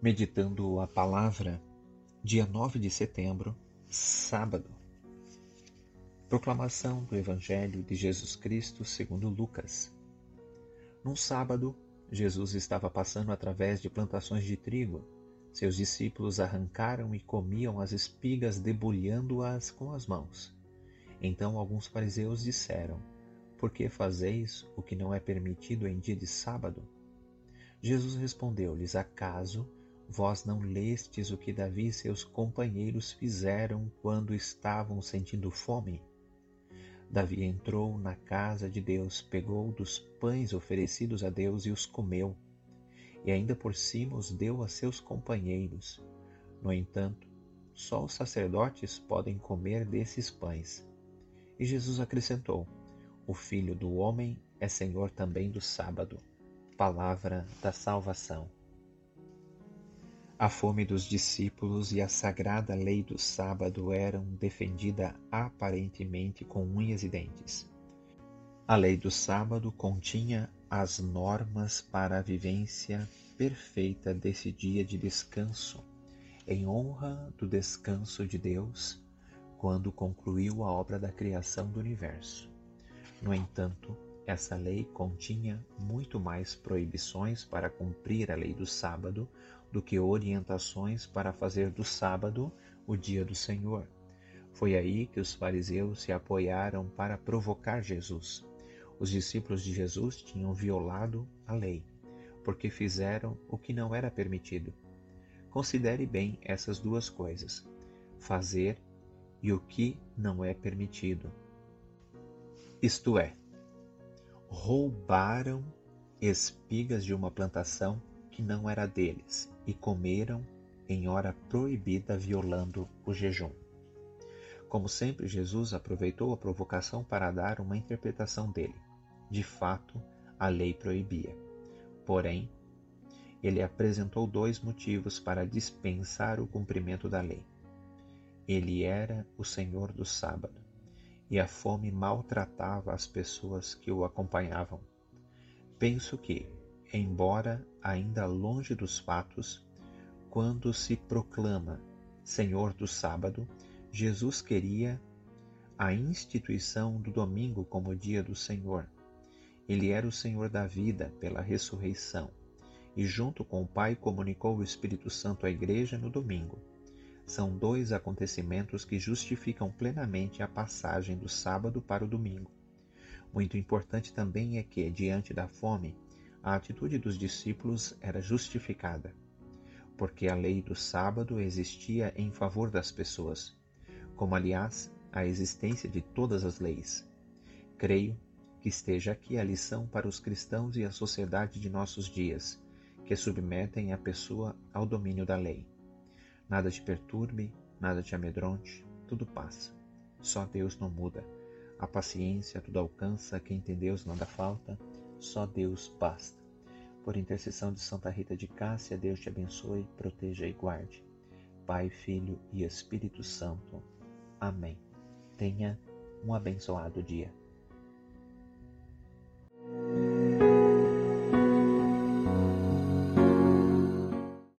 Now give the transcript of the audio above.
Meditando a palavra, dia 9 de setembro, sábado. Proclamação do Evangelho de Jesus Cristo segundo Lucas. Num sábado, Jesus estava passando através de plantações de trigo. Seus discípulos arrancaram e comiam as espigas, debulhando-as com as mãos. Então alguns fariseus disseram: Por que fazeis o que não é permitido em dia de sábado? Jesus respondeu-lhes: Acaso vós não lestes o que Davi e seus companheiros fizeram quando estavam sentindo fome? Davi entrou na casa de Deus, pegou dos pães oferecidos a Deus e os comeu, e ainda por cima os deu a seus companheiros. No entanto, só os sacerdotes podem comer desses pães. E Jesus acrescentou: O Filho do Homem é Senhor também do sábado. Palavra da salvação. A fome dos discípulos e a sagrada lei do sábado eram defendida aparentemente com unhas e dentes. A lei do sábado continha as normas para a vivência perfeita desse dia de descanso, em honra do descanso de Deus quando concluiu a obra da criação do universo. No entanto, essa lei continha muito mais proibições para cumprir a lei do sábado do que orientações para fazer do sábado o dia do Senhor. Foi aí que os fariseus se apoiaram para provocar Jesus. Os discípulos de Jesus tinham violado a lei, porque fizeram o que não era permitido. Considere bem essas duas coisas: fazer e o que não é permitido. Isto é, roubaram espigas de uma plantação que não era deles e comeram em hora proibida, violando o jejum. Como sempre, Jesus aproveitou a provocação para dar uma interpretação dele. De fato, a lei proibia. Porém, ele apresentou dois motivos para dispensar o cumprimento da lei. Ele era o Senhor do sábado, e a fome maltratava as pessoas que o acompanhavam. Penso que, embora ainda longe dos fatos, quando se proclama Senhor do sábado, Jesus queria a instituição do domingo como dia do Senhor. Ele era o Senhor da vida pela ressurreição e, junto com o Pai, comunicou o Espírito Santo à Igreja no domingo são dois acontecimentos que justificam plenamente a passagem do sábado para o domingo. Muito importante também é que, diante da fome, a atitude dos discípulos era justificada, porque a lei do sábado existia em favor das pessoas, como aliás a existência de todas as leis. Creio que esteja aqui a lição para os cristãos e a sociedade de nossos dias, que submetem a pessoa ao domínio da lei. Nada te perturbe, nada te amedronte, tudo passa. Só Deus não muda. A paciência tudo alcança, quem tem Deus nada falta, só Deus basta. Por intercessão de Santa Rita de Cássia, Deus te abençoe, proteja e guarde. Pai, Filho e Espírito Santo. Amém. Tenha um abençoado dia.